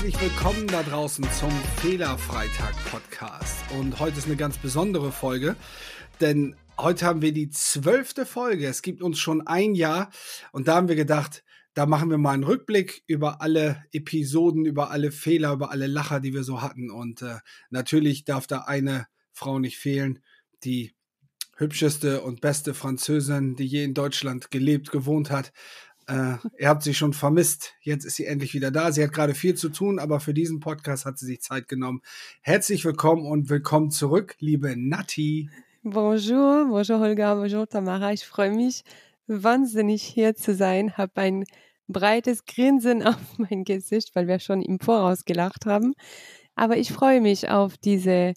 herzlich willkommen da draußen zum Fehlerfreitag Podcast. Und heute ist eine ganz besondere Folge, denn heute haben wir die zwölfte Folge. Es gibt uns schon ein Jahr und da haben wir gedacht, da machen wir mal einen Rückblick über alle Episoden, über alle Fehler, über alle Lacher, die wir so hatten. Und äh, natürlich darf da eine Frau nicht fehlen, die hübscheste und beste Französin, die je in Deutschland gelebt, gewohnt hat. Äh, ihr habt sie schon vermisst. Jetzt ist sie endlich wieder da. Sie hat gerade viel zu tun, aber für diesen Podcast hat sie sich Zeit genommen. Herzlich willkommen und willkommen zurück, liebe Nati. Bonjour, bonjour Holger, bonjour Tamara. Ich freue mich wahnsinnig hier zu sein, habe ein breites Grinsen auf mein Gesicht, weil wir schon im Voraus gelacht haben. Aber ich freue mich auf diese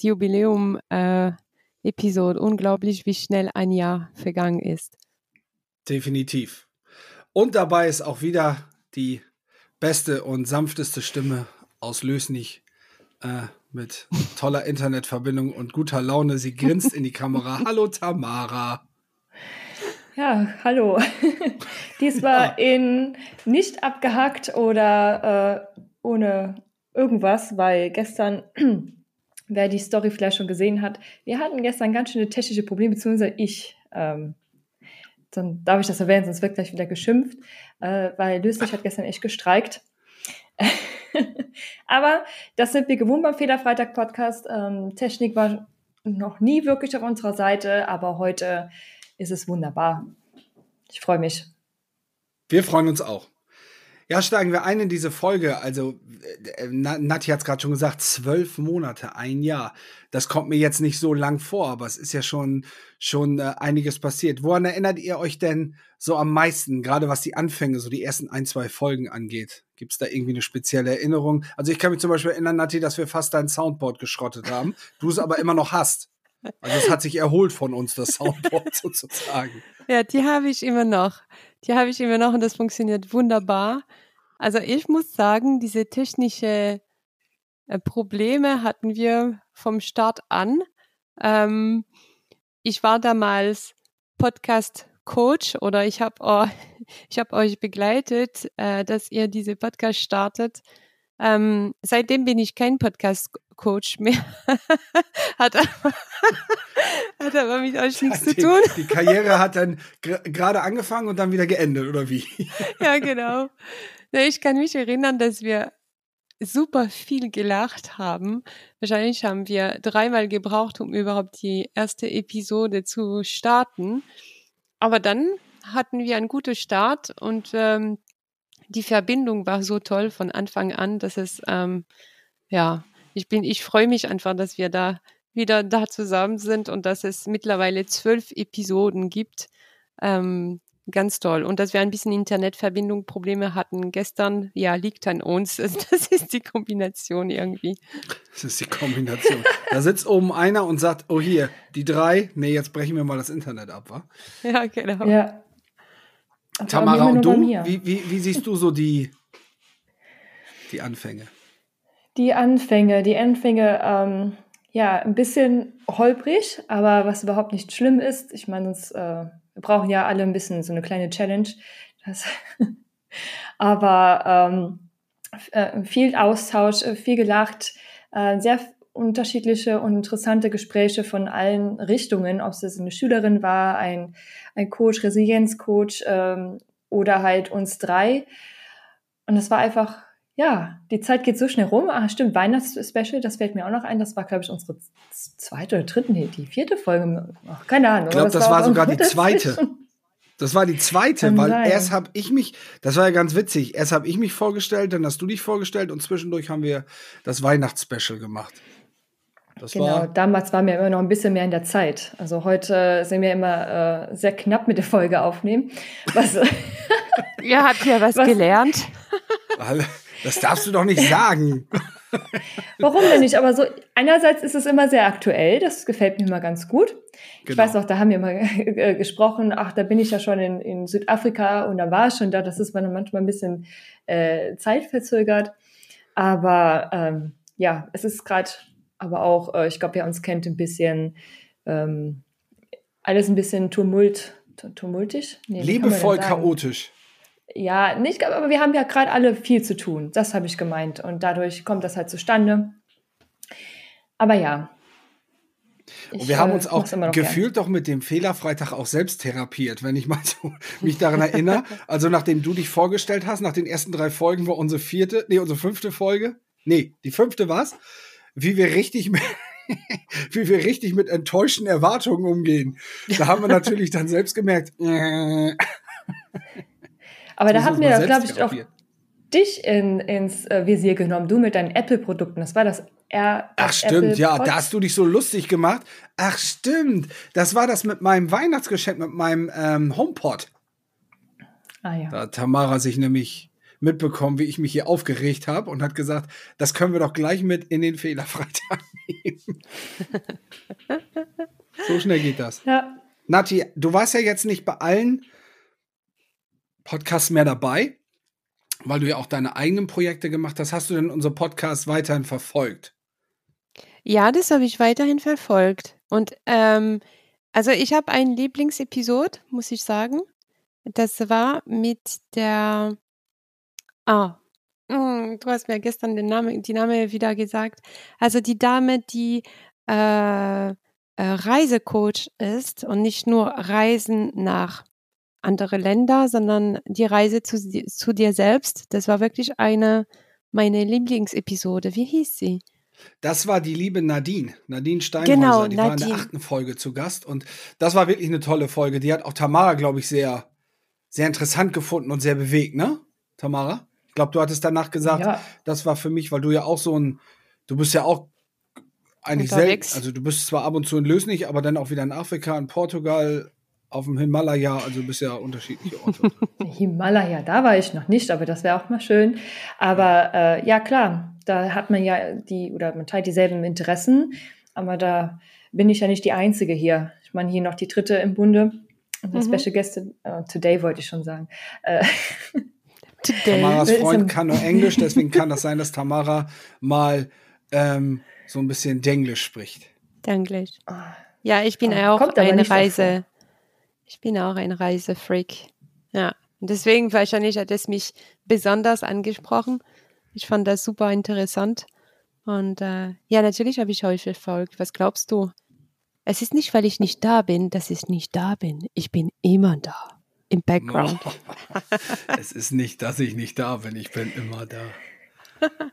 Jubiläum äh. Unglaublich, wie schnell ein Jahr vergangen ist. Definitiv. Und dabei ist auch wieder die beste und sanfteste Stimme aus Lösnich äh, mit toller Internetverbindung und guter Laune. Sie grinst in die Kamera. Hallo Tamara. Ja, hallo. Diesmal in nicht abgehackt oder äh, ohne irgendwas, weil gestern, wer die Story vielleicht schon gesehen hat, wir hatten gestern ganz schöne technische Probleme, beziehungsweise ich. Ähm, dann darf ich das erwähnen, sonst wird gleich wieder geschimpft, äh, weil Löslich hat gestern echt gestreikt. Aber das sind wir gewohnt beim Fehlerfreitag-Podcast. Ähm, Technik war noch nie wirklich auf unserer Seite, aber heute ist es wunderbar. Ich freue mich. Wir freuen uns auch. Ja, steigen wir ein in diese Folge. Also, äh, Nati hat es gerade schon gesagt, zwölf Monate, ein Jahr. Das kommt mir jetzt nicht so lang vor, aber es ist ja schon, schon äh, einiges passiert. Woran erinnert ihr euch denn so am meisten, gerade was die Anfänge, so die ersten ein, zwei Folgen angeht? Gibt es da irgendwie eine spezielle Erinnerung? Also, ich kann mich zum Beispiel erinnern, Nati, dass wir fast dein Soundboard geschrottet haben, du es aber immer noch hast. Also, es hat sich erholt von uns, das Soundboard sozusagen. Ja, die habe ich immer noch. Die habe ich immer noch und das funktioniert wunderbar. Also ich muss sagen, diese technische äh, Probleme hatten wir vom Start an. Ähm, ich war damals Podcast Coach oder ich habe oh, ich habe euch begleitet, äh, dass ihr diese Podcast startet. Ähm, seitdem bin ich kein Podcast-Coach mehr. hat, aber, hat aber mit euch nichts die, zu tun. Die Karriere hat dann gerade angefangen und dann wieder geendet, oder wie? ja, genau. Ich kann mich erinnern, dass wir super viel gelacht haben. Wahrscheinlich haben wir dreimal gebraucht, um überhaupt die erste Episode zu starten. Aber dann hatten wir einen guten Start und ähm, die Verbindung war so toll von Anfang an, dass es ähm, ja, ich bin, ich freue mich einfach, dass wir da wieder da zusammen sind und dass es mittlerweile zwölf Episoden gibt. Ähm, ganz toll. Und dass wir ein bisschen Internetverbindung Probleme hatten gestern, ja, liegt an uns. Das ist die Kombination irgendwie. Das ist die Kombination. da sitzt oben einer und sagt, oh hier, die drei, nee, jetzt brechen wir mal das Internet ab, wa? Ja, genau. Ja. Tamara, und du, wie, wie, wie siehst du so die, die Anfänge? Die Anfänge, die Anfänge, ähm, ja, ein bisschen holprig, aber was überhaupt nicht schlimm ist. Ich meine, sonst, äh, wir brauchen ja alle ein bisschen so eine kleine Challenge. Aber ähm, äh, viel Austausch, äh, viel gelacht, äh, sehr unterschiedliche und interessante Gespräche von allen Richtungen, ob es eine Schülerin war, ein, ein Coach, Resilienzcoach ähm, oder halt uns drei. Und es war einfach, ja, die Zeit geht so schnell rum. Ah, stimmt, Weihnachtsspecial, das fällt mir auch noch ein. Das war, glaube ich, unsere zweite oder dritte, nee, die vierte Folge. Ach, keine Ahnung. Ich glaube, das, das, war sogar die zweite. Das war die zweite, Kann weil sein. erst habe ich mich, das war ja ganz witzig, erst habe ich mich vorgestellt, dann hast du dich vorgestellt und zwischendurch haben wir das Weihnachtsspecial gemacht. Das genau, war damals waren wir immer noch ein bisschen mehr in der Zeit. Also heute sind wir immer äh, sehr knapp mit der Folge aufnehmen. Was, Ihr habt ja was, was gelernt. Das darfst du doch nicht sagen. Warum denn nicht? Aber so, einerseits ist es immer sehr aktuell, das gefällt mir immer ganz gut. Genau. Ich weiß auch, da haben wir mal äh, gesprochen, ach, da bin ich ja schon in, in Südafrika und da war ich schon da, das ist man manchmal ein bisschen äh, zeitverzögert. Aber ähm, ja, es ist gerade, aber auch, äh, ich glaube, wer uns kennt, ein bisschen ähm, alles ein bisschen tumult, tumultisch. Nee, Liebevoll chaotisch. Ja, nicht, aber wir haben ja gerade alle viel zu tun. Das habe ich gemeint. Und dadurch kommt das halt zustande. Aber ja. Und wir haben äh, uns auch gefühlt gern. doch mit dem Fehlerfreitag auch selbst therapiert, wenn ich mal so mich daran erinnere. Also nachdem du dich vorgestellt hast, nach den ersten drei Folgen war unsere vierte, nee, unsere fünfte Folge. Nee, die fünfte war's. Wie wir richtig mit, wie wir richtig mit enttäuschten Erwartungen umgehen. Da haben wir natürlich dann selbst gemerkt. Aber da hatten wir, glaube ich, auch dich in, ins äh, Visier genommen, du mit deinen Apple-Produkten. Das war das R. Ach stimmt, ja, da hast du dich so lustig gemacht. Ach stimmt, das war das mit meinem Weihnachtsgeschenk, mit meinem ähm, HomePod. Ah ja. Da hat Tamara sich nämlich mitbekommen, wie ich mich hier aufgeregt habe und hat gesagt, das können wir doch gleich mit in den Fehlerfreitag nehmen. so schnell geht das. Ja. Nati, du warst ja jetzt nicht bei allen Podcasts mehr dabei, weil du ja auch deine eigenen Projekte gemacht hast. Hast du denn unser Podcast weiterhin verfolgt? Ja, das habe ich weiterhin verfolgt. Und ähm, also ich habe ein Lieblingsepisode, muss ich sagen. Das war mit der Ah, mm, du hast mir gestern den Name, die Name wieder gesagt. Also die Dame, die äh, äh, Reisecoach ist und nicht nur Reisen nach andere Länder, sondern die Reise zu, zu dir selbst. Das war wirklich eine meine Lieblingsepisode. Wie hieß sie? Das war die liebe Nadine, Nadine Steinhäuser. Genau, die Nadine. war in der achten Folge zu Gast und das war wirklich eine tolle Folge. Die hat auch Tamara, glaube ich, sehr, sehr interessant gefunden und sehr bewegt, ne? Tamara? Ich glaube, du hattest danach gesagt, ja. das war für mich, weil du ja auch so ein, du bist ja auch eigentlich selbst, also du bist zwar ab und zu in Lösnich, aber dann auch wieder in Afrika, in Portugal, auf dem Himalaya, also ja unterschiedliche Orte. Himalaya, da war ich noch nicht, aber das wäre auch mal schön. Aber äh, ja, klar, da hat man ja die, oder man teilt dieselben Interessen, aber da bin ich ja nicht die Einzige hier. Ich meine, hier noch die dritte im Bunde. Und mhm. Special Guest, uh, today wollte ich schon sagen. Äh, Today. Tamaras Freund kann nur Englisch, deswegen kann das sein, dass Tamara mal ähm, so ein bisschen Denglisch spricht. Denglisch. Ja, ich bin oh, auch eine Reise. Ich bin auch ein Reisefreak. Ja, und deswegen wahrscheinlich hat es mich besonders angesprochen. Ich fand das super interessant. Und äh, ja, natürlich habe ich euch verfolgt. Was glaubst du? Es ist nicht, weil ich nicht da bin, dass ich nicht da bin. Ich bin immer da im Background. es ist nicht, dass ich nicht da bin, ich bin immer da.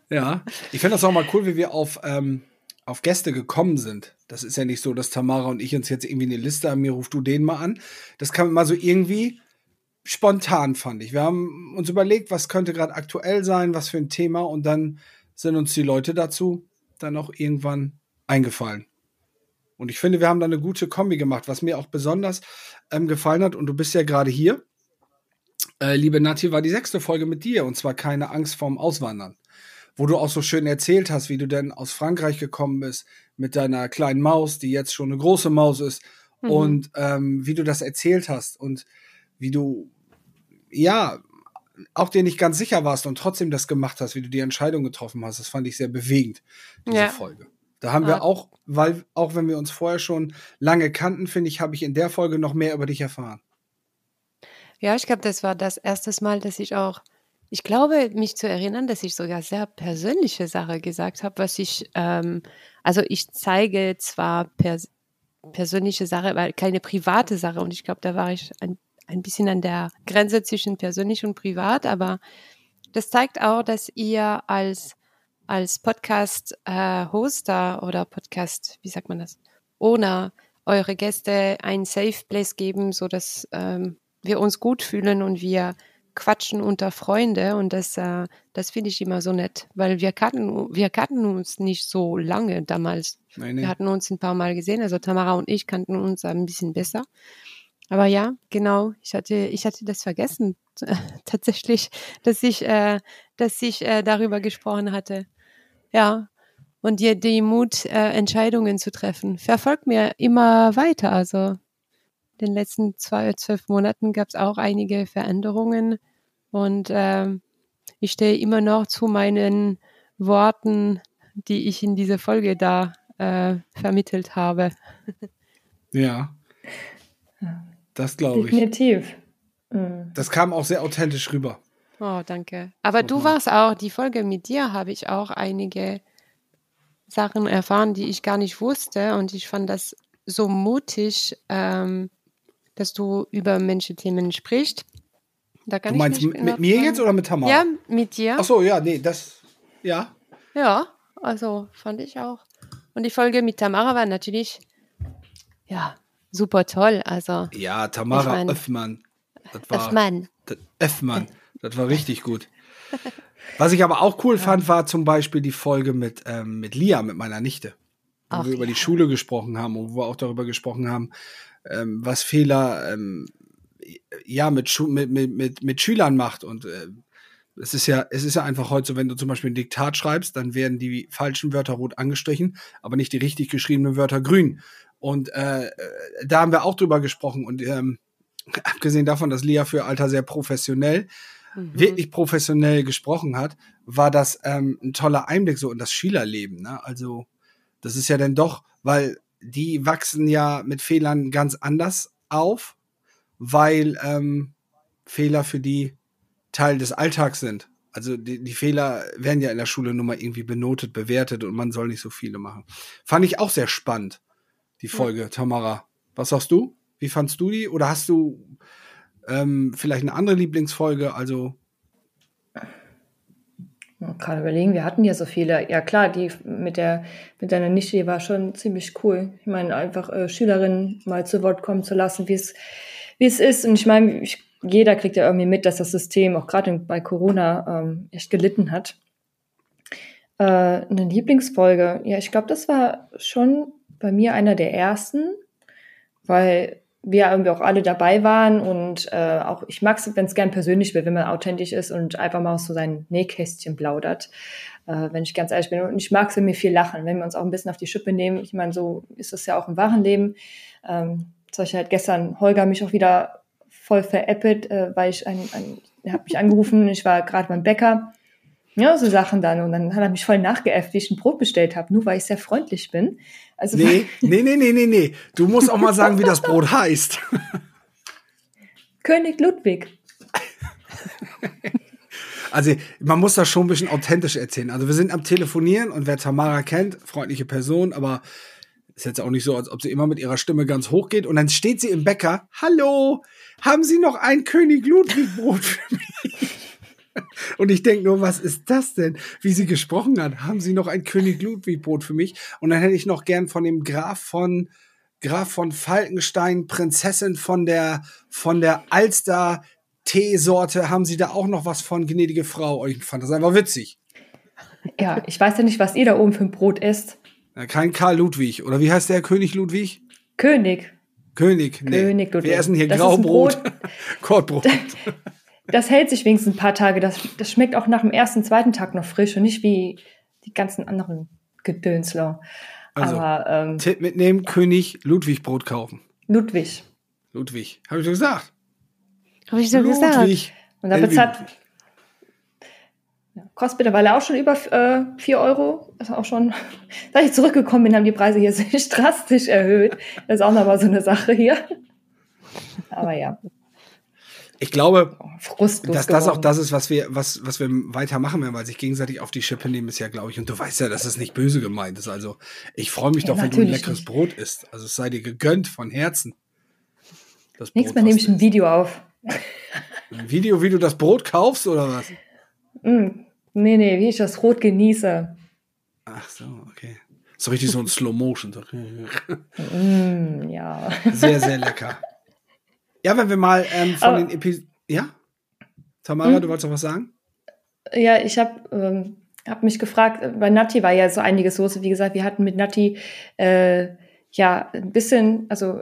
Ja, ich finde das auch mal cool, wie wir auf, ähm, auf Gäste gekommen sind. Das ist ja nicht so, dass Tamara und ich uns jetzt irgendwie eine Liste haben, mir ruft du den mal an. Das kam mal so irgendwie spontan, fand ich. Wir haben uns überlegt, was könnte gerade aktuell sein, was für ein Thema und dann sind uns die Leute dazu dann auch irgendwann eingefallen. Und ich finde, wir haben da eine gute Kombi gemacht, was mir auch besonders ähm, gefallen hat. Und du bist ja gerade hier. Äh, liebe Nati, war die sechste Folge mit dir und zwar keine Angst vorm Auswandern. Wo du auch so schön erzählt hast, wie du denn aus Frankreich gekommen bist mit deiner kleinen Maus, die jetzt schon eine große Maus ist. Mhm. Und ähm, wie du das erzählt hast und wie du, ja, auch dir nicht ganz sicher warst und trotzdem das gemacht hast, wie du die Entscheidung getroffen hast. Das fand ich sehr bewegend, diese ja. Folge. Da haben wir auch, weil auch wenn wir uns vorher schon lange kannten, finde ich, habe ich in der Folge noch mehr über dich erfahren. Ja, ich glaube, das war das erste Mal, dass ich auch, ich glaube, mich zu erinnern, dass ich sogar sehr persönliche Sache gesagt habe, was ich, ähm, also ich zeige zwar pers persönliche Sache, weil keine private Sache. Und ich glaube, da war ich ein, ein bisschen an der Grenze zwischen persönlich und privat, aber das zeigt auch, dass ihr als als Podcast-Hoster äh, oder Podcast, wie sagt man das, Owner eure Gäste ein Safe Place geben, so dass ähm, wir uns gut fühlen und wir quatschen unter Freunde und das, äh, das finde ich immer so nett, weil wir kannten, wir kannten uns nicht so lange damals. Nein, nee. Wir hatten uns ein paar Mal gesehen, also Tamara und ich kannten uns ein bisschen besser. Aber ja, genau, ich hatte, ich hatte das vergessen, tatsächlich, dass ich, äh, dass ich äh, darüber gesprochen hatte. Ja. Und dir die Mut, äh, Entscheidungen zu treffen, verfolgt mir immer weiter. Also den letzten zwei, zwölf Monaten gab es auch einige Veränderungen und äh, ich stehe immer noch zu meinen Worten, die ich in dieser Folge da äh, vermittelt habe. Ja. Das glaube ich. Definitiv. Mhm. Das kam auch sehr authentisch rüber. Oh, danke. Aber du warst auch, die Folge mit dir habe ich auch einige Sachen erfahren, die ich gar nicht wusste. Und ich fand das so mutig, ähm, dass du über Menschenthemen sprichst. Da kann du meinst mit, mit mir jetzt oder mit Tamara? Ja, mit dir. Ach so, ja, nee, das, ja. Ja, also fand ich auch. Und die Folge mit Tamara war natürlich, ja, super toll. Also, ja, Tamara ich mein, Öffmann. Das war, Öffmann. Das, Öffmann. Das war richtig gut. Was ich aber auch cool ja. fand, war zum Beispiel die Folge mit, ähm, mit Lia, mit meiner Nichte. Wo Ach, wir über ja. die Schule gesprochen haben und wo wir auch darüber gesprochen haben, ähm, was Fehler ähm, ja mit, mit, mit, mit, Schülern macht. Und äh, es ist ja, es ist ja einfach heute so, wenn du zum Beispiel ein Diktat schreibst, dann werden die falschen Wörter rot angestrichen, aber nicht die richtig geschriebenen Wörter grün. Und äh, äh da haben wir auch drüber gesprochen. Und ähm, abgesehen davon, dass Lia für Alter sehr professionell, mhm. wirklich professionell gesprochen hat, war das ähm, ein toller Einblick so in das Schülerleben. Ne? Also das ist ja dann doch, weil die wachsen ja mit Fehlern ganz anders auf, weil ähm, Fehler für die Teil des Alltags sind. Also die, die Fehler werden ja in der Schule nur mal irgendwie benotet, bewertet und man soll nicht so viele machen. Fand ich auch sehr spannend, die Folge, ja. Tamara. Was sagst du? Wie fandst du die? Oder hast du ähm, vielleicht eine andere Lieblingsfolge? Also gerade überlegen, wir hatten ja so viele. Ja klar, die mit der mit deiner Nische die war schon ziemlich cool. Ich meine, einfach äh, Schülerinnen mal zu Wort kommen zu lassen, wie es wie es ist. Und ich meine, ich, jeder kriegt ja irgendwie mit, dass das System auch gerade bei Corona ähm, echt gelitten hat. Äh, eine Lieblingsfolge, ja, ich glaube, das war schon bei mir einer der ersten, weil wir irgendwie auch alle dabei waren und äh, auch ich mag es, wenn es gern persönlich wird, wenn man authentisch ist und einfach mal aus so sein Nähkästchen plaudert, äh, wenn ich ganz ehrlich bin. Und ich mag es, wenn wir viel lachen, wenn wir uns auch ein bisschen auf die Schippe nehmen. Ich meine, so ist es ja auch im wahren Leben. Ähm, zum Beispiel hat gestern Holger mich auch wieder voll veräppelt, äh, weil ich ein, ein er hat mich angerufen, ich war gerade beim Bäcker ja, so Sachen dann. Und dann hat er mich voll nachgeäfft, wie ich ein Brot bestellt habe, nur weil ich sehr freundlich bin. Also nee, nee, nee, nee, nee, nee. Du musst auch mal sagen, wie das Brot heißt. König Ludwig. Also man muss das schon ein bisschen authentisch erzählen. Also wir sind am Telefonieren und wer Tamara kennt, freundliche Person, aber ist jetzt auch nicht so, als ob sie immer mit ihrer Stimme ganz hoch geht. Und dann steht sie im Bäcker. Hallo, haben Sie noch ein König Ludwig Brot für mich? Und ich denke nur, was ist das denn? Wie sie gesprochen hat. Haben Sie noch ein König Ludwig-Brot für mich? Und dann hätte ich noch gern von dem Graf von Graf von Falkenstein, Prinzessin von der von der Alster Teesorte. Haben Sie da auch noch was von, gnädige Frau? Ich fand das einfach witzig. Ja, ich weiß ja nicht, was ihr da oben für ein Brot isst. kein Karl Ludwig. Oder wie heißt der König Ludwig? König. König. Nee. König Ludwig. Wir essen hier das Graubrot. Kortbrot. das hält sich wenigstens ein paar Tage. Das, das schmeckt auch nach dem ersten, zweiten Tag noch frisch und nicht wie die ganzen anderen Gedönsler. Also, Aber, ähm, Tipp mitnehmen, König Ludwig Brot kaufen. Ludwig. Ludwig. Habe ich so gesagt. Habe ich so Ludwig. gesagt. Und da bezahlt, ja, kostet mittlerweile auch schon über äh, 4 Euro. Das ist auch schon, seit ich zurückgekommen bin, haben die Preise hier sich drastisch erhöht. Das ist auch nochmal so eine Sache hier. Aber ja. Ich glaube, Frustlos dass das auch das ist, was wir, was, was wir weitermachen werden, weil sich gegenseitig auf die Schippe nehmen, ist ja, glaube ich, und du weißt ja, dass es nicht böse gemeint ist. Also ich freue mich ja, doch, wenn du ein leckeres nicht. Brot isst. Also es sei dir gegönnt von Herzen. Das Nächstes Mal nehme ich ein Video auf. Ein Video, wie du das Brot kaufst oder was? Mm, nee, nee, wie ich das Rot genieße. Ach so, okay. So richtig so ein Slow Motion. mm, ja. Sehr, sehr lecker. Ja, wenn wir mal ähm, von Aber, den Episoden. Ja? Tamara, hm? du wolltest noch was sagen? Ja, ich habe ähm, hab mich gefragt, äh, bei Nati war ja so einiges los. Wie gesagt, wir hatten mit Nati äh, ja ein bisschen, also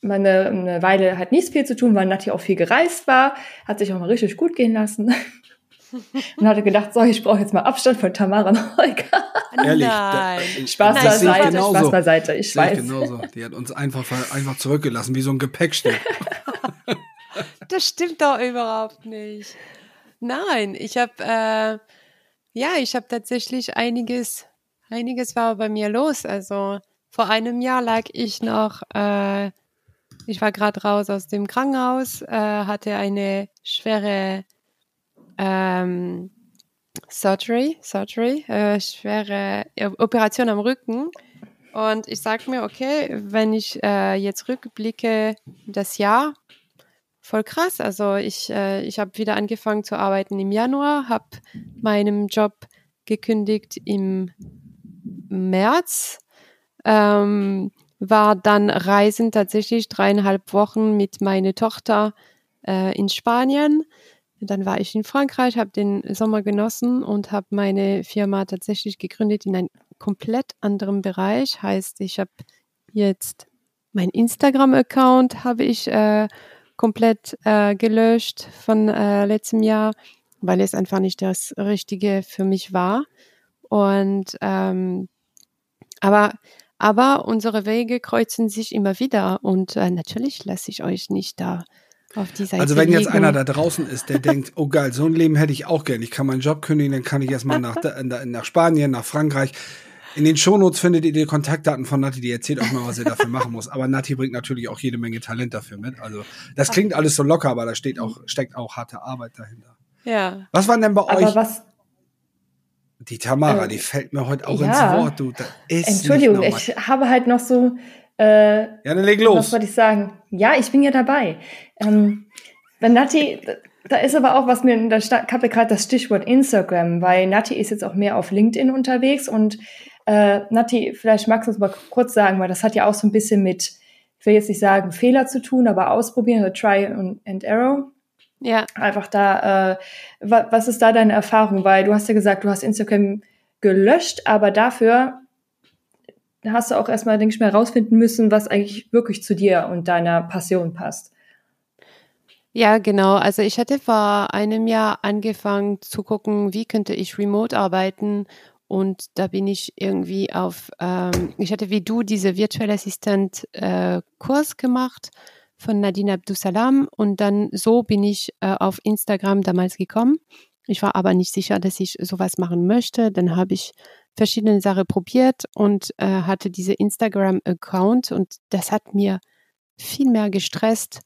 meine eine Weile hat nichts viel zu tun, weil Nati auch viel gereist war, hat sich auch mal richtig gut gehen lassen. und hatte gedacht, so, ich brauche jetzt mal Abstand von Tamara und Holger. Ehrlich, Nein. Da, Spaß Nein, beiseite, Spaß beiseite, ich weiß. Genauso. Die hat uns einfach, einfach zurückgelassen, wie so ein Gepäckstück. das stimmt doch überhaupt nicht. Nein, ich habe, äh, ja, ich habe tatsächlich einiges, einiges war bei mir los. Also vor einem Jahr lag ich noch äh, ich war gerade raus aus dem Krankenhaus, äh, hatte eine schwere ähm, Surgery, Surgery, äh, schwere Operation am Rücken. Und ich sage mir, okay, wenn ich äh, jetzt rückblicke, das Jahr, voll krass. Also ich, äh, ich habe wieder angefangen zu arbeiten im Januar, habe meinem Job gekündigt im März, ähm, war dann reisen tatsächlich dreieinhalb Wochen mit meiner Tochter äh, in Spanien. Dann war ich in Frankreich, habe den Sommer genossen und habe meine Firma tatsächlich gegründet in einem komplett anderen Bereich. Heißt, ich habe jetzt mein Instagram-Account habe ich äh, komplett äh, gelöscht von äh, letztem Jahr, weil es einfach nicht das Richtige für mich war. Und ähm, aber aber unsere Wege kreuzen sich immer wieder und äh, natürlich lasse ich euch nicht da Also wenn jetzt liegen. einer da draußen ist, der denkt, oh geil, so ein Leben hätte ich auch gern. Ich kann meinen Job kündigen, dann kann ich erstmal nach, nach Spanien, nach Frankreich. In den Shownotes findet ihr die Kontaktdaten von Nati, die erzählt auch mal, was ihr dafür machen muss. Aber Nati bringt natürlich auch jede Menge Talent dafür mit. Also das klingt alles so locker, aber da steht auch, steckt auch harte Arbeit dahinter. Ja. Was waren denn bei Aber euch? was, Die Tamara, Äh, die fällt mir heute auch ja. ins Wort, du. Entschuldigung, ich habe halt noch so, äh, Ja, dann leg was los. wollte ich sagen? Ja, ich bin ja dabei. Ähm, wenn Nati, da ist aber auch was mir, da ich habe gerade das Stichwort Instagram, weil Nati ist jetzt auch mehr auf LinkedIn unterwegs und äh, Nati, vielleicht magst du es mal kurz sagen, weil das hat ja auch so ein bisschen mit, ich will jetzt nicht sagen Fehler zu tun, aber ausprobieren, also Try and and Error. Ja, Einfach da, äh, wa was ist da deine Erfahrung? Weil du hast ja gesagt, du hast Instagram gelöscht, aber dafür hast du auch erstmal, denke ich mal, herausfinden müssen, was eigentlich wirklich zu dir und deiner Passion passt. Ja, genau. Also ich hatte vor einem Jahr angefangen zu gucken, wie könnte ich remote arbeiten. Und da bin ich irgendwie auf, ähm, ich hatte wie du diese virtuelle Assistent äh, Kurs gemacht von Nadine Abdusalam und dann so bin ich äh, auf Instagram damals gekommen. Ich war aber nicht sicher, dass ich sowas machen möchte. Dann habe ich verschiedene Sachen probiert und äh, hatte diese Instagram-Account und das hat mir viel mehr gestresst,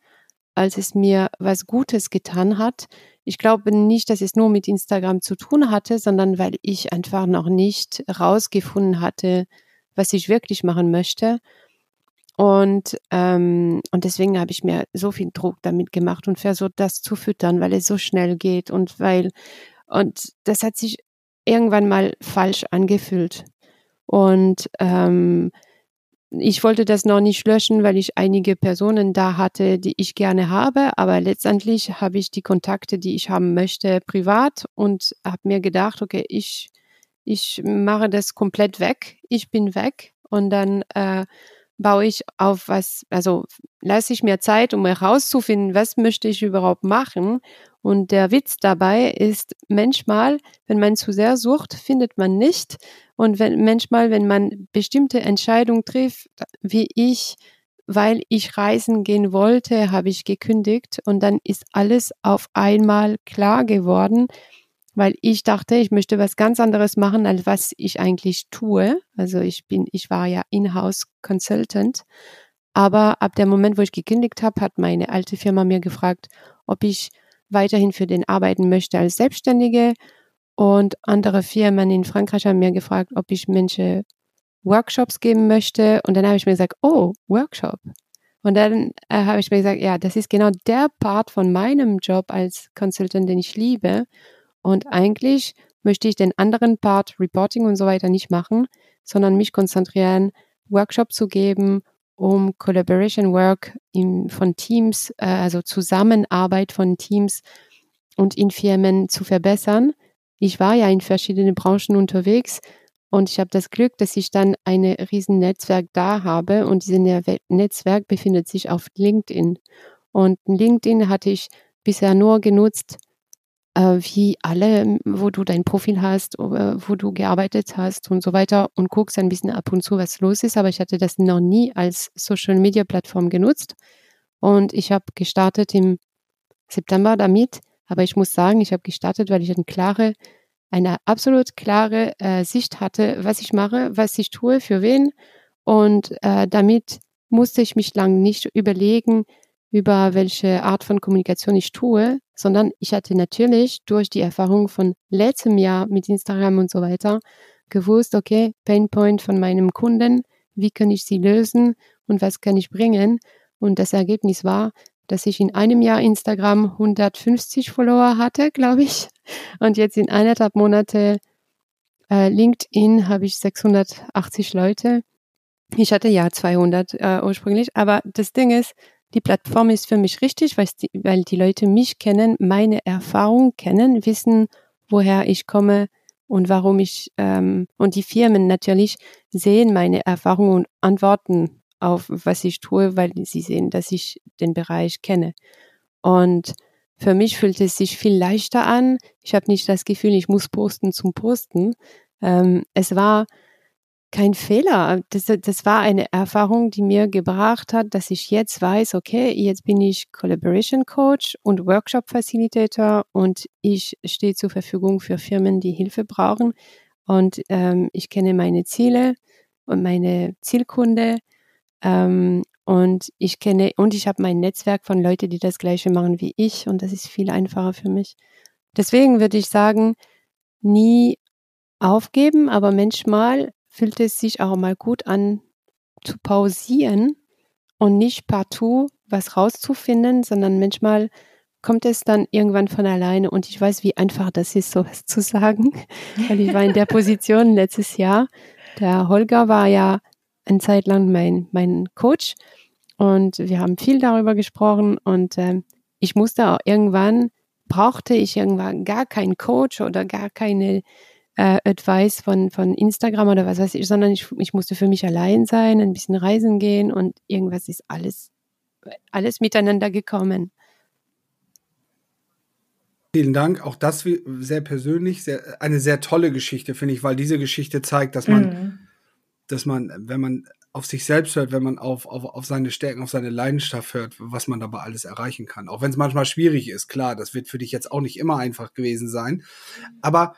als es mir was Gutes getan hat. Ich glaube nicht, dass es nur mit Instagram zu tun hatte, sondern weil ich einfach noch nicht rausgefunden hatte, was ich wirklich machen möchte. Und, ähm, und deswegen habe ich mir so viel Druck damit gemacht und versucht, das zu füttern, weil es so schnell geht und weil, und das hat sich irgendwann mal falsch angefühlt. Und ähm, ich wollte das noch nicht löschen, weil ich einige Personen da hatte, die ich gerne habe, aber letztendlich habe ich die Kontakte, die ich haben möchte, privat und habe mir gedacht, okay, ich, ich mache das komplett weg, ich bin weg und dann äh, baue ich auf was, also lasse ich mir Zeit, um herauszufinden, was möchte ich überhaupt machen. Und der Witz dabei ist, manchmal, wenn man zu sehr sucht, findet man nicht. Und wenn, manchmal, wenn man bestimmte Entscheidungen trifft, wie ich, weil ich reisen gehen wollte, habe ich gekündigt und dann ist alles auf einmal klar geworden, weil ich dachte, ich möchte was ganz anderes machen, als was ich eigentlich tue. Also ich bin, ich war ja In-house Consultant. Aber ab dem Moment, wo ich gekündigt habe, hat meine alte Firma mir gefragt, ob ich weiterhin für den arbeiten möchte als Selbstständige. Und andere Firmen in Frankreich haben mir gefragt, ob ich Menschen Workshops geben möchte. Und dann habe ich mir gesagt, oh, Workshop. Und dann äh, habe ich mir gesagt, ja, das ist genau der Part von meinem Job als Consultant, den ich liebe. Und eigentlich möchte ich den anderen Part, Reporting und so weiter, nicht machen, sondern mich konzentrieren, Workshop zu geben, um Collaboration Work im, von Teams, äh, also Zusammenarbeit von Teams und in Firmen zu verbessern. Ich war ja in verschiedenen Branchen unterwegs und ich habe das Glück, dass ich dann ein riesen Netzwerk da habe und dieses Netzwerk befindet sich auf LinkedIn. Und LinkedIn hatte ich bisher nur genutzt, wie alle, wo du dein Profil hast, wo du gearbeitet hast und so weiter und guckst ein bisschen ab und zu, was los ist. Aber ich hatte das noch nie als Social Media Plattform genutzt. Und ich habe gestartet im September damit. Aber ich muss sagen, ich habe gestartet, weil ich eine klare, eine absolut klare äh, Sicht hatte, was ich mache, was ich tue, für wen und äh, damit musste ich mich lang nicht überlegen, über welche Art von Kommunikation ich tue, sondern ich hatte natürlich durch die Erfahrung von letztem Jahr mit Instagram und so weiter gewusst, okay, Painpoint von meinem Kunden, wie kann ich sie lösen und was kann ich bringen? Und das Ergebnis war, dass ich in einem Jahr Instagram 150 Follower hatte, glaube ich. Und jetzt in eineinhalb Monate äh, LinkedIn habe ich 680 Leute. Ich hatte ja 200 äh, ursprünglich, aber das Ding ist, die Plattform ist für mich richtig, weil die, weil die Leute mich kennen, meine Erfahrung kennen, wissen, woher ich komme und warum ich ähm, und die Firmen natürlich sehen meine Erfahrung und antworten auf was ich tue, weil sie sehen, dass ich den Bereich kenne. Und für mich fühlt es sich viel leichter an. Ich habe nicht das Gefühl, ich muss posten zum Posten. Ähm, es war kein Fehler. Das, das war eine Erfahrung, die mir gebracht hat, dass ich jetzt weiß, okay, jetzt bin ich Collaboration Coach und Workshop Facilitator und ich stehe zur Verfügung für Firmen, die Hilfe brauchen. Und ähm, ich kenne meine Ziele und meine Zielkunde. Ähm, und ich kenne und ich habe mein Netzwerk von Leuten, die das gleiche machen wie ich. Und das ist viel einfacher für mich. Deswegen würde ich sagen, nie aufgeben, aber manchmal fühlt es sich auch mal gut an, zu pausieren und nicht partout was rauszufinden, sondern manchmal kommt es dann irgendwann von alleine und ich weiß, wie einfach das ist, sowas zu sagen, weil ich war in der Position letztes Jahr. Der Holger war ja eine Zeit lang mein, mein Coach und wir haben viel darüber gesprochen und äh, ich musste auch irgendwann, brauchte ich irgendwann gar keinen Coach oder gar keine äh, Advice von, von Instagram oder was weiß ich, sondern ich, ich musste für mich allein sein, ein bisschen reisen gehen und irgendwas ist alles, alles miteinander gekommen. Vielen Dank. Auch das sehr persönlich, sehr, eine sehr tolle Geschichte, finde ich, weil diese Geschichte zeigt, dass man, mhm. dass man, wenn man auf sich selbst hört, wenn man auf, auf, auf seine Stärken, auf seine Leidenschaft hört, was man dabei alles erreichen kann. Auch wenn es manchmal schwierig ist, klar, das wird für dich jetzt auch nicht immer einfach gewesen sein. Aber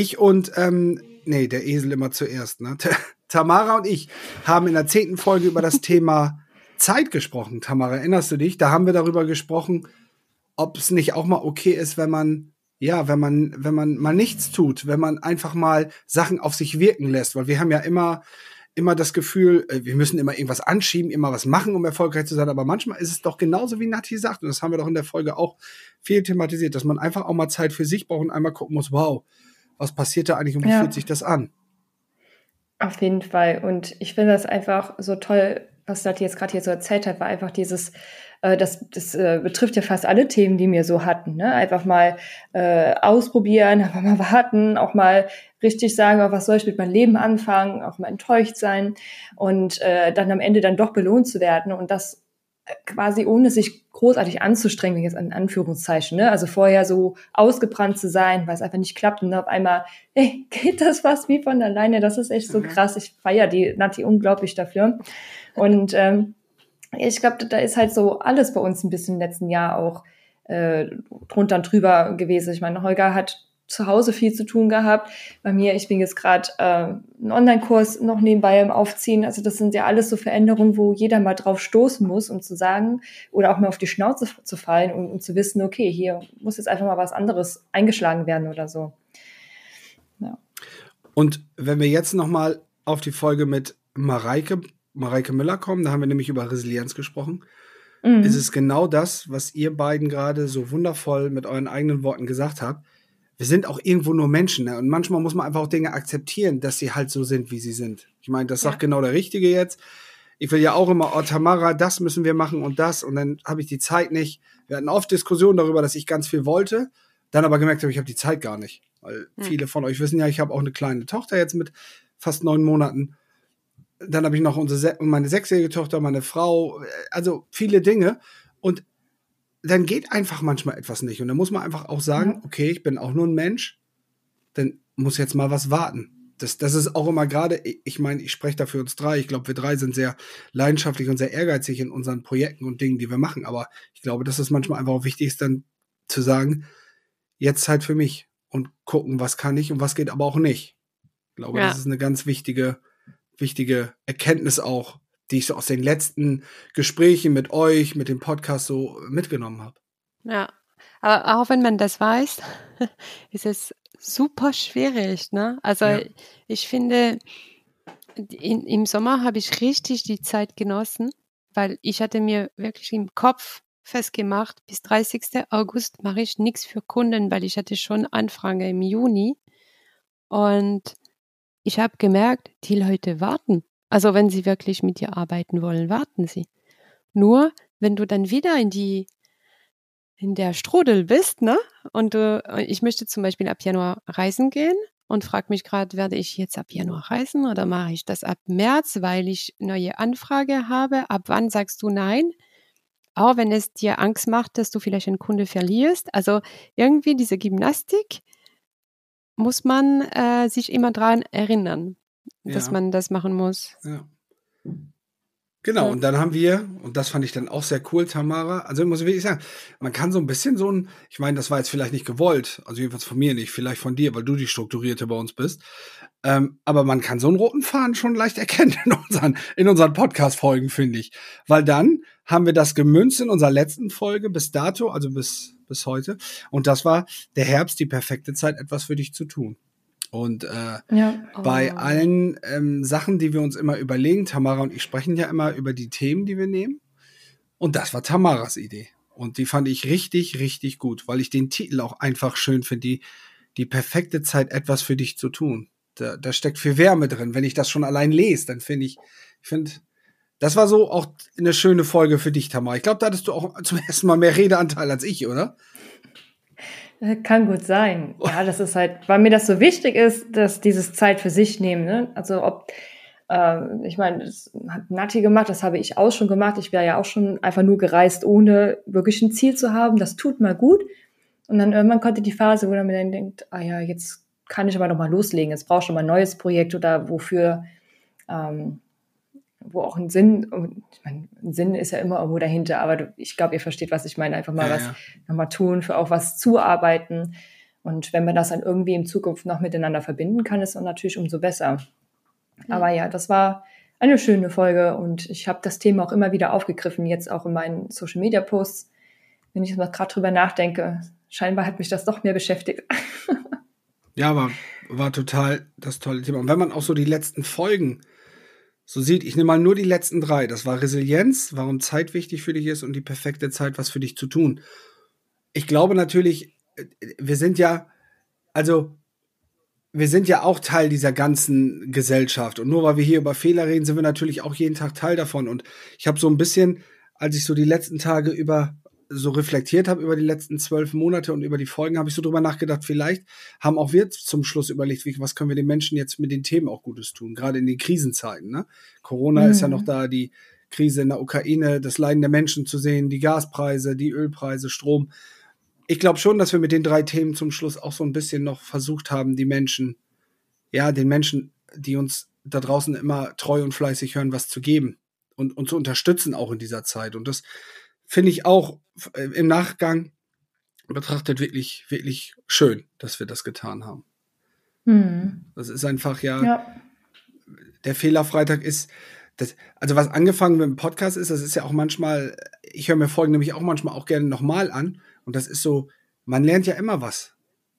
ich und, ähm, nee, der Esel immer zuerst, ne? Tamara und ich haben in der zehnten Folge über das Thema Zeit gesprochen. Tamara, erinnerst du dich? Da haben wir darüber gesprochen, ob es nicht auch mal okay ist, wenn man ja, wenn man, wenn man mal nichts tut, wenn man einfach mal Sachen auf sich wirken lässt, weil wir haben ja immer, immer das Gefühl, äh, wir müssen immer irgendwas anschieben, immer was machen, um erfolgreich zu sein. Aber manchmal ist es doch genauso wie Nati sagt, und das haben wir doch in der Folge auch viel thematisiert, dass man einfach auch mal Zeit für sich braucht und einmal gucken muss, wow, was passiert da eigentlich und wie ja. fühlt sich das an? Auf jeden Fall. Und ich finde das einfach so toll, was Nati jetzt gerade hier so erzählt hat, war einfach dieses, äh, das, das äh, betrifft ja fast alle Themen, die wir so hatten. Ne? Einfach mal äh, ausprobieren, einfach mal warten, auch mal richtig sagen, oh, was soll ich mit meinem Leben anfangen, auch mal enttäuscht sein und äh, dann am Ende dann doch belohnt zu werden. Und das quasi ohne sich großartig anzustrengen, jetzt an Anführungszeichen, ne? Also vorher so ausgebrannt zu sein, weil es einfach nicht klappt und auf einmal, ey, geht das fast wie von alleine. Das ist echt so mhm. krass. Ich feiere die Nati unglaublich dafür. Und ähm, ich glaube, da ist halt so alles bei uns ein bisschen im letzten Jahr auch äh, drunter und drüber gewesen. Ich meine, Holger hat zu Hause viel zu tun gehabt. Bei mir, ich bin jetzt gerade äh, einen Online-Kurs noch nebenbei im Aufziehen. Also das sind ja alles so Veränderungen, wo jeder mal drauf stoßen muss, um zu sagen oder auch mal auf die Schnauze zu fallen und um zu wissen, okay, hier muss jetzt einfach mal was anderes eingeschlagen werden oder so. Ja. Und wenn wir jetzt noch mal auf die Folge mit Mareike, Mareike Müller kommen, da haben wir nämlich über Resilienz gesprochen. Mhm. Ist es genau das, was ihr beiden gerade so wundervoll mit euren eigenen Worten gesagt habt wir sind auch irgendwo nur Menschen. Ne? Und manchmal muss man einfach auch Dinge akzeptieren, dass sie halt so sind, wie sie sind. Ich meine, das ja. sagt genau der Richtige jetzt. Ich will ja auch immer, oh Tamara, das müssen wir machen und das. Und dann habe ich die Zeit nicht. Wir hatten oft Diskussionen darüber, dass ich ganz viel wollte, dann aber gemerkt habe, ich habe die Zeit gar nicht. Weil hm. viele von euch wissen ja, ich habe auch eine kleine Tochter jetzt mit fast neun Monaten. Dann habe ich noch unsere, meine sechsjährige Tochter, meine Frau, also viele Dinge. Und dann geht einfach manchmal etwas nicht. Und dann muss man einfach auch sagen, okay, ich bin auch nur ein Mensch, dann muss jetzt mal was warten. Das, das ist auch immer gerade, ich meine, ich spreche da für uns drei. Ich glaube, wir drei sind sehr leidenschaftlich und sehr ehrgeizig in unseren Projekten und Dingen, die wir machen. Aber ich glaube, dass es manchmal einfach auch wichtig ist, dann zu sagen, jetzt Zeit für mich und gucken, was kann ich und was geht aber auch nicht. Ich glaube, ja. das ist eine ganz wichtige, wichtige Erkenntnis auch die ich so aus den letzten Gesprächen mit euch, mit dem Podcast so mitgenommen habe. Ja, aber auch wenn man das weiß, ist es super schwierig, ne? Also ja. ich finde, in, im Sommer habe ich richtig die Zeit genossen, weil ich hatte mir wirklich im Kopf festgemacht, bis 30. August mache ich nichts für Kunden, weil ich hatte schon Anfrage im Juni. Und ich habe gemerkt, die Leute warten. Also wenn sie wirklich mit dir arbeiten wollen, warten sie. Nur wenn du dann wieder in die in der Strudel bist, ne? Und du, ich möchte zum Beispiel ab Januar reisen gehen und frage mich gerade, werde ich jetzt ab Januar reisen oder mache ich das ab März, weil ich neue Anfrage habe? Ab wann sagst du nein? Auch wenn es dir Angst macht, dass du vielleicht einen Kunde verlierst. Also irgendwie diese Gymnastik muss man äh, sich immer dran erinnern, ja. dass man das machen muss. Ja. Genau, ja. und dann haben wir, und das fand ich dann auch sehr cool, Tamara, also ich muss wirklich sagen, man kann so ein bisschen so ein, ich meine, das war jetzt vielleicht nicht gewollt, also jedenfalls von mir nicht, vielleicht von dir, weil du die Strukturierte bei uns bist, ähm, aber man kann so einen roten Faden schon leicht erkennen in unseren, in unseren Podcast-Folgen, finde ich. Weil dann haben wir das gemünzt in unserer letzten Folge bis dato, also bis, bis heute, und das war der Herbst, die perfekte Zeit, etwas für dich zu tun. Und äh, ja. oh. bei allen ähm, Sachen, die wir uns immer überlegen, Tamara und ich sprechen ja immer über die Themen, die wir nehmen. Und das war Tamaras Idee. Und die fand ich richtig, richtig gut, weil ich den Titel auch einfach schön finde, die, die perfekte Zeit, etwas für dich zu tun. Da, da steckt viel Wärme drin. Wenn ich das schon allein lese, dann finde ich, ich finde, das war so auch eine schöne Folge für dich, Tamara. Ich glaube, da hattest du auch zum ersten Mal mehr Redeanteil als ich, oder? Äh, kann gut sein. Ja, das ist halt, weil mir das so wichtig ist, dass dieses Zeit für sich nehmen. Ne? Also ob, äh, ich meine, das hat Nati gemacht, das habe ich auch schon gemacht. Ich wäre ja auch schon einfach nur gereist, ohne wirklich ein Ziel zu haben. Das tut mal gut. Und dann irgendwann kommt die Phase, wo man dann denkt, ah ja, jetzt kann ich aber noch mal loslegen. Jetzt brauchst du mal ein neues Projekt oder wofür ähm, wo auch ein Sinn, ich meine, ein Sinn ist ja immer irgendwo dahinter, aber ich glaube, ihr versteht, was ich meine. Einfach mal ja, was ja. nochmal tun, für auch was zuarbeiten. Und wenn man das dann irgendwie in Zukunft noch miteinander verbinden kann, ist dann natürlich umso besser. Ja. Aber ja, das war eine schöne Folge und ich habe das Thema auch immer wieder aufgegriffen, jetzt auch in meinen Social Media Posts. Wenn ich mal gerade drüber nachdenke, scheinbar hat mich das doch mehr beschäftigt. ja, aber war total das tolle Thema. Und wenn man auch so die letzten Folgen so sieht, ich nehme mal nur die letzten drei. Das war Resilienz, warum Zeit wichtig für dich ist und die perfekte Zeit, was für dich zu tun. Ich glaube natürlich, äh, wir sind ja, also wir sind ja auch Teil dieser ganzen Gesellschaft. Und nur weil wir hier über Fehler reden, sind wir natürlich auch jeden Tag Teil davon. Und ich habe so ein bisschen, als ich so die letzten Tage über so reflektiert habe über die letzten zwölf Monate und über die Folgen, habe ich so drüber nachgedacht, vielleicht haben auch wir zum Schluss überlegt, wie, was können wir den Menschen jetzt mit den Themen auch Gutes tun, gerade in den Krisenzeiten. Ne? Corona mhm. ist ja noch da, die Krise in der Ukraine, das Leiden der Menschen zu sehen, die Gaspreise, die Ölpreise, Strom. Ich glaube schon, dass wir mit den drei Themen zum Schluss auch so ein bisschen noch versucht haben, die Menschen, ja, den Menschen, die uns da draußen immer treu und fleißig hören, was zu geben und, und zu unterstützen auch in dieser Zeit. Und das finde ich auch äh, im Nachgang betrachtet wirklich, wirklich schön, dass wir das getan haben. Mhm. Das ist einfach ja, ja. der Fehlerfreitag ist, das, also was angefangen mit dem Podcast ist, das ist ja auch manchmal, ich höre mir Folgen nämlich auch manchmal auch gerne nochmal an und das ist so, man lernt ja immer was.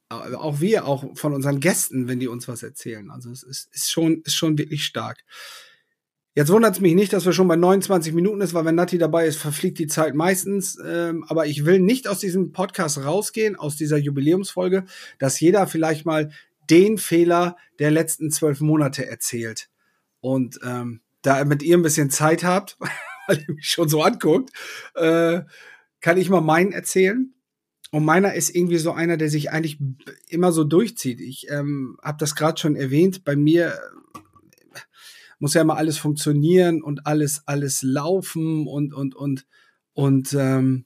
Auch wir, auch von unseren Gästen, wenn die uns was erzählen. Also es ist, ist schon, ist schon wirklich stark. Jetzt wundert es mich nicht, dass wir schon bei 29 Minuten ist, weil wenn Nati dabei ist, verfliegt die Zeit meistens. Ähm, aber ich will nicht aus diesem Podcast rausgehen, aus dieser Jubiläumsfolge, dass jeder vielleicht mal den Fehler der letzten zwölf Monate erzählt. Und ähm, da mit ihr ein bisschen Zeit habt, weil ihr mich schon so anguckt, äh, kann ich mal meinen erzählen. Und meiner ist irgendwie so einer, der sich eigentlich immer so durchzieht. Ich ähm, habe das gerade schon erwähnt. Bei mir muss ja immer alles funktionieren und alles, alles laufen und, und, und, und ähm,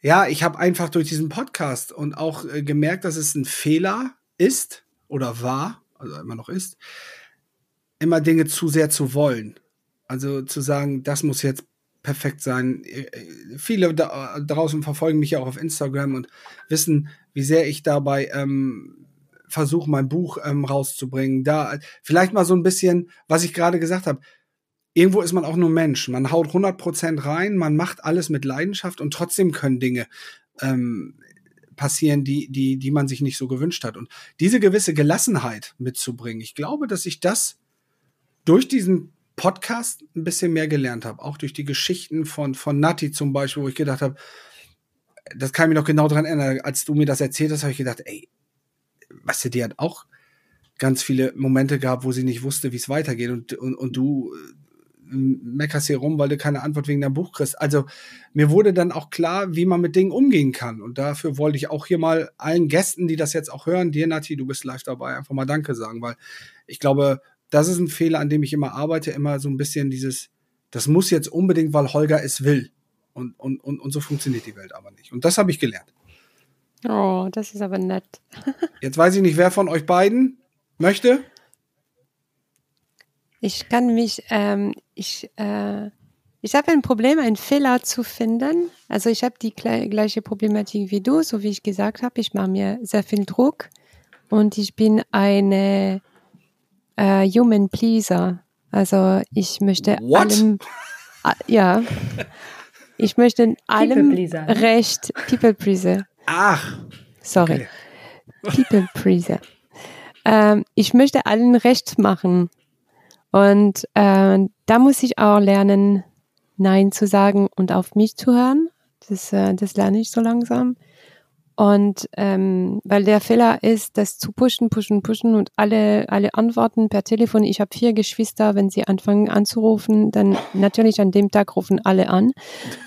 ja, ich habe einfach durch diesen Podcast und auch äh, gemerkt, dass es ein Fehler ist oder war, also immer noch ist, immer Dinge zu sehr zu wollen. Also zu sagen, das muss jetzt perfekt sein. Äh, äh, viele da draußen verfolgen mich ja auch auf Instagram und wissen, wie sehr ich dabei ähm, versuche, mein Buch ähm, rauszubringen. Da vielleicht mal so ein bisschen, was ich gerade gesagt habe. irgendwo ist man auch nur Mensch. Man haut 100% rein, man macht alles mit Leidenschaft und trotzdem können Dinge ähm, passieren, die, die, die man sich nicht so gewünscht hat. Und diese gewisse Gelassenheit mitzubringen, ich glaube, dass ich das durch diesen Podcast ein bisschen mehr gelernt habe. Auch durch die Geschichten von, von Nati zum Beispiel, wo ich gedacht habe, das kann ich mich noch genau daran erinnern, als du mir das erzählt hast, habe ich gedacht, ey, weißt die hat auch ganz viele Momente gehabt, wo sie nicht wusste, wie es weitergeht und, und, und du meckerst hier rum, weil du keine Antwort wegen deinem Buch kriegst. Also mir wurde dann auch klar, wie man mit Dingen umgehen kann. Und dafür wollte ich auch hier mal allen Gästen, die das jetzt auch hören, dir Nati, du bist live dabei, einfach mal Danke sagen, weil ich glaube, das ist ein Fehler, an dem ich immer arbeite, immer so ein bisschen dieses, das muss jetzt unbedingt, weil Holger es will. Und, und, und, und so funktioniert die Welt aber nicht. Und das habe ich gelernt. Oh, das ist aber nett. jetzt weiß ich nicht, wer von euch beiden möchte. Ich kann mich, ähm, ich, äh, ich habe ein Problem, einen Fehler zu finden. Also ich habe die gleiche Problematik wie du, so wie ich gesagt habe. Ich mache mir sehr viel Druck und ich bin eine äh, Human Pleaser. Also ich möchte What? allem, ja, ich möchte allem People-Pleaser, ne? recht, People Pleaser. Ach, Sorry, okay. People Pleaser. Ähm, ich möchte allen recht machen. Und äh, da muss ich auch lernen, Nein zu sagen und auf mich zu hören. Das, äh, das lerne ich so langsam. Und ähm, weil der Fehler ist, das zu pushen, pushen, pushen und alle, alle Antworten per Telefon. Ich habe vier Geschwister, wenn sie anfangen anzurufen, dann natürlich an dem Tag rufen alle an.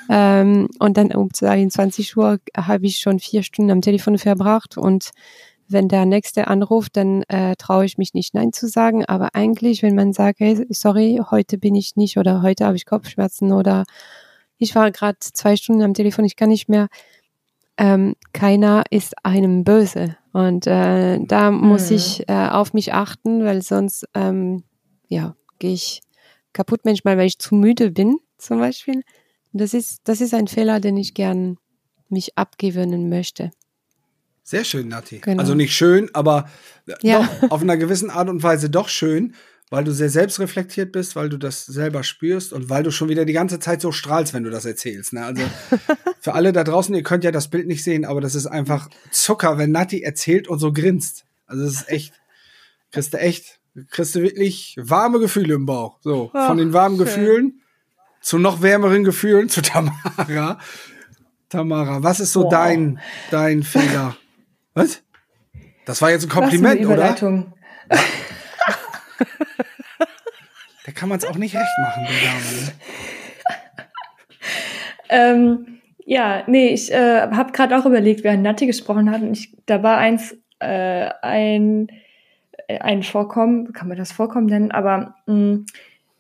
Ähm, und dann um 22 Uhr habe ich schon vier Stunden am Telefon verbracht und wenn der nächste anruft, dann äh, traue ich mich nicht Nein zu sagen. Aber eigentlich, wenn man sagt, hey, sorry, heute bin ich nicht oder heute habe ich Kopfschmerzen oder ich war gerade zwei Stunden am Telefon, ich kann nicht mehr, ähm, keiner ist einem böse. Und äh, da muss Mhm. ich äh, auf mich achten, weil sonst ähm, ja, gehe ich kaputt manchmal, weil ich zu müde bin, zum Beispiel. Das ist, das ist ein Fehler, den ich gern mich abgewöhnen möchte. Sehr schön, Nati. Genau. Also nicht schön, aber Ja. doch, auf einer gewissen Art und Weise doch schön, weil du sehr selbstreflektiert bist, weil du das selber spürst und weil du schon wieder die ganze Zeit so strahlst, wenn du das erzählst. Ne? Also für alle da draußen, ihr könnt ja das Bild nicht sehen, aber das ist einfach Zucker, wenn Nati erzählt und so grinst. Also das ist echt, kriegst du echt, kriegst du wirklich warme Gefühle im Bauch. So, Ach, von den warmen schön. Gefühlen zu noch wärmeren Gefühlen zu Tamara. Tamara, was ist so Wow. dein, dein Fehler? Was? Das war jetzt ein Kompliment, oder? Kann man es auch nicht recht machen, der Dame. Ne? Ähm, ja, nee, ich äh, habe gerade auch überlegt, während Natti gesprochen hat, und ich, da war eins, äh, ein, äh, ein Vorkommen, kann man das Vorkommen nennen, aber mh,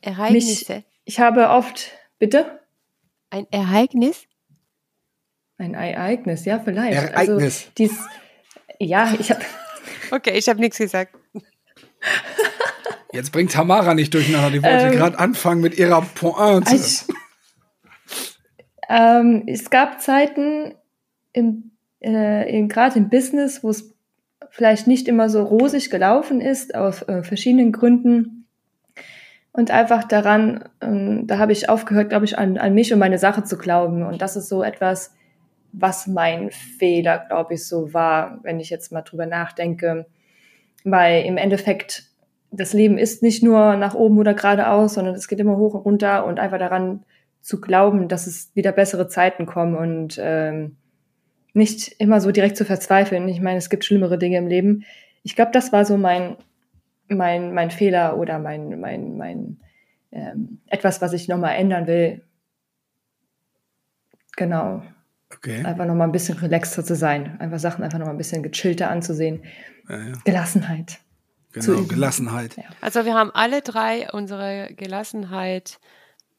Ereignisse. ich habe oft, bitte? Ein Ereignis? Ein Ereignis, ja, vielleicht. Ereignis. Also, dies, ja, ich habe, Okay, ich habe nichts gesagt. Jetzt bringt Tamara nicht durcheinander. Die wollte Ähm, gerade anfangen mit ihrer Pointe. ich, ähm, es gab Zeiten im, äh, in, gerade im Business, wo es vielleicht nicht immer so rosig gelaufen ist, aus äh, verschiedenen Gründen. Und einfach daran, ähm, da habe ich aufgehört, glaube ich, an, an mich und meine Sache zu glauben. Und das ist so etwas, was mein Fehler, glaube ich, so war, wenn ich jetzt mal drüber nachdenke. Weil im Endeffekt, das Leben ist nicht nur nach oben oder geradeaus, sondern es geht immer hoch und runter und einfach daran zu glauben, dass es wieder bessere Zeiten kommen und ähm, nicht immer so direkt zu verzweifeln. Ich meine, es gibt schlimmere Dinge im Leben. Ich glaube, das war so mein, mein, mein Fehler oder mein, mein, mein ähm, etwas, was ich nochmal ändern will. Genau. Okay. Einfach nochmal ein bisschen relaxter zu sein. Einfach Sachen einfach nochmal ein bisschen gechillter anzusehen. Ja, ja. Gelassenheit. Genau. Gelassenheit. Ja. Also wir haben alle drei unsere Gelassenheit,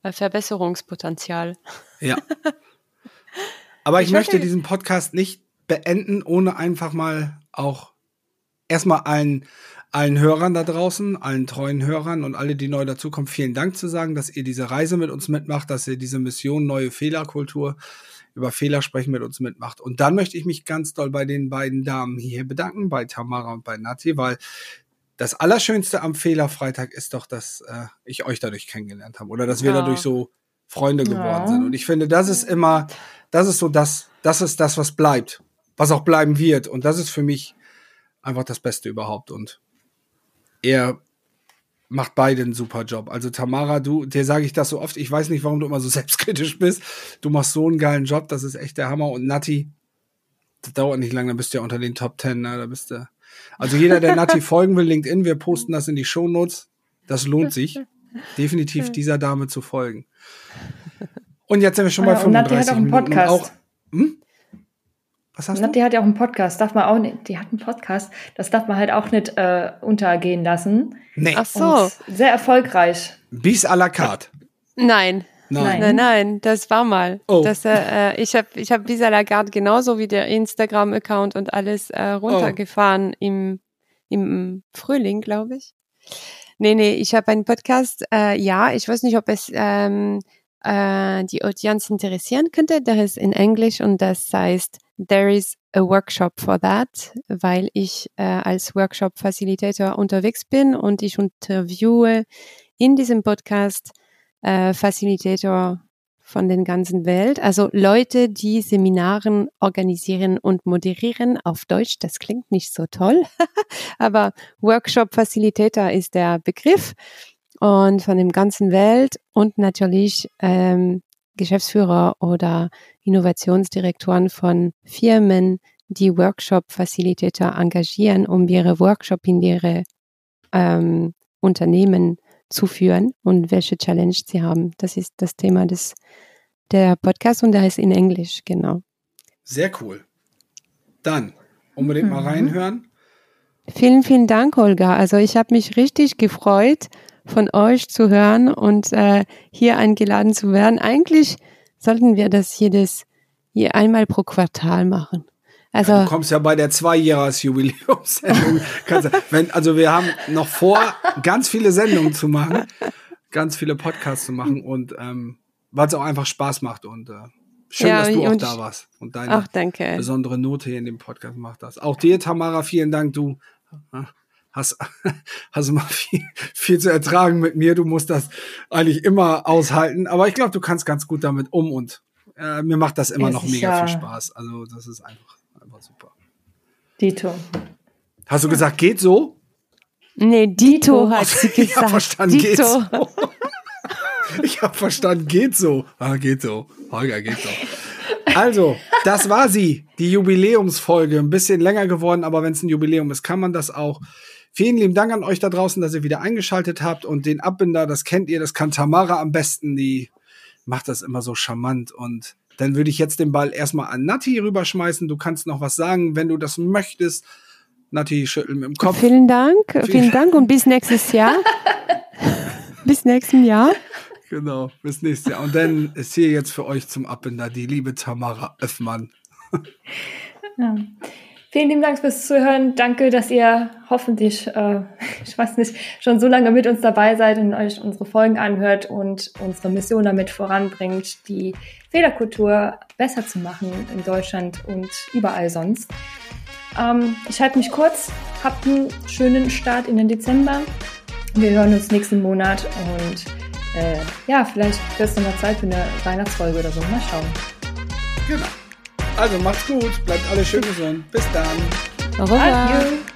äh, Verbesserungspotenzial. Ja. Aber ich, Ich möchte möchte- diesen Podcast nicht beenden, ohne einfach mal auch erstmal allen, allen Hörern da draußen, allen treuen Hörern und alle, die neu dazukommen, vielen Dank zu sagen, dass ihr diese Reise mit uns mitmacht, dass ihr diese Mission Neue Fehlerkultur über Fehler sprechen mit uns mitmacht. Und dann möchte ich mich ganz doll bei den beiden Damen hier bedanken, bei Tamara und bei Nati, weil das Allerschönste am Fehlerfreitag ist doch, dass äh, ich euch dadurch kennengelernt habe oder dass wir Ja. dadurch so Freunde geworden Ja. sind. Und ich finde, das ist immer, das ist so das, das ist das, was bleibt, was auch bleiben wird. Und das ist für mich einfach das Beste überhaupt. Und er macht beide einen super Job. Also Tamara, du, dir sage ich das so oft, ich weiß nicht, warum du immer so selbstkritisch bist. Du machst so einen geilen Job, das ist echt der Hammer. Und Nati, das dauert nicht lange, dann bist du ja unter den Top Ten, ne? Da bist du. Also jeder, der Nati folgen will, LinkedIn, wir posten das in die Shownotes. Das lohnt sich, definitiv dieser Dame zu folgen. Und jetzt sind wir schon bei Ja, und Nati 35 hat auch einen Minuten. Podcast. Und auch, hm? Was hast du? Nati hat ja auch einen Podcast, darf man auch nicht, die hat einen Podcast, das darf man halt auch nicht äh, untergehen lassen. Nee, Ach so. Und sehr erfolgreich. bis à la carte. Nein. Nein. Nein, nein, das war mal. Oh. Das, äh, äh, ich habe ich hab Visa Lagarde genauso wie der Instagram-Account und alles äh, runtergefahren im, im Frühling, glaube ich. Nee, nee, ich habe einen Podcast. Äh, ja, ich weiß nicht, ob es ähm, äh, die Audienz interessieren könnte. Der ist in Englisch und das heißt There is a workshop for that, weil ich äh, als Workshop-Facilitator unterwegs bin und ich interviewe in diesem Podcast äh, Facilitator von den ganzen Welt, also Leute, die Seminaren organisieren und moderieren auf Deutsch. Das klingt nicht so toll, aber Workshop Facilitator ist der Begriff und von dem ganzen Welt und natürlich ähm, Geschäftsführer oder Innovationsdirektoren von Firmen, die Workshop Facilitator engagieren, um ihre Workshop in ihre ähm, Unternehmen zu führen und welche Challenge sie haben. Das ist das Thema des der Podcast und der ist in Englisch, genau. Sehr cool. Dann unbedingt mal Mhm. reinhören. Vielen, vielen Dank, Olga. Also ich habe mich richtig gefreut, von euch zu hören und äh, hier eingeladen zu werden. Eigentlich sollten wir das jedes je einmal pro Quartal machen. Also Du kommst ja bei der Zweijahres-Jubiläumssendung. Also wir haben noch vor, ganz viele Sendungen zu machen, ganz viele Podcasts zu machen und ähm, weil es auch einfach Spaß macht und äh, schön, Ja, dass du auch da warst und deine danke. besondere Note hier in dem Podcast gemacht hast. Auch dir, Tamara, vielen Dank. Du äh, hast, hast immer viel, viel zu ertragen mit mir. Du musst das eigentlich immer aushalten, aber ich glaube, du kannst ganz gut damit um und äh, mir macht das immer Ja, noch mega sicher. viel Spaß. Also das ist einfach super. Dito. Hast du gesagt, geht so? Nee, Dito hat sie Ich habe gesagt. verstanden, geht so. Ich habe verstanden, geht so. Ah, geht so. Holger, geht so. Also, das war sie, die Jubiläumsfolge. Ein bisschen länger geworden, aber wenn es ein Jubiläum ist, kann man das auch. Vielen lieben Dank an euch da draußen, dass ihr wieder eingeschaltet habt und den Abbinder, das kennt ihr, das kann Tamara am besten, die macht das immer so charmant und dann würde ich jetzt den Ball erstmal an Nati rüberschmeißen. Du kannst noch was sagen, wenn du das möchtest. Nati schüttelt mit dem Kopf. Vielen Dank, vielen Dank und bis nächstes Jahr. bis nächsten Jahr. Genau, bis nächstes Jahr. Und dann ist hier jetzt für euch zum Abbinder die liebe Tamara Öffmann. Ja. Vielen lieben Dank fürs Zuhören. Danke, dass ihr hoffentlich, äh, ich weiß nicht, schon so lange mit uns dabei seid und euch unsere Folgen anhört und unsere Mission damit voranbringt, die Fehlerkultur besser zu machen in Deutschland und überall sonst. Ähm, ich halte mich kurz. Habt einen schönen Start in den Dezember. Wir hören uns nächsten Monat und äh, ja, vielleicht wird es nochmal Zeit für eine Weihnachtsfolge oder so. Mal schauen. Genau. Also macht's gut, bleibt alle schön gesund. Bis dann. Au revoir. Adieu.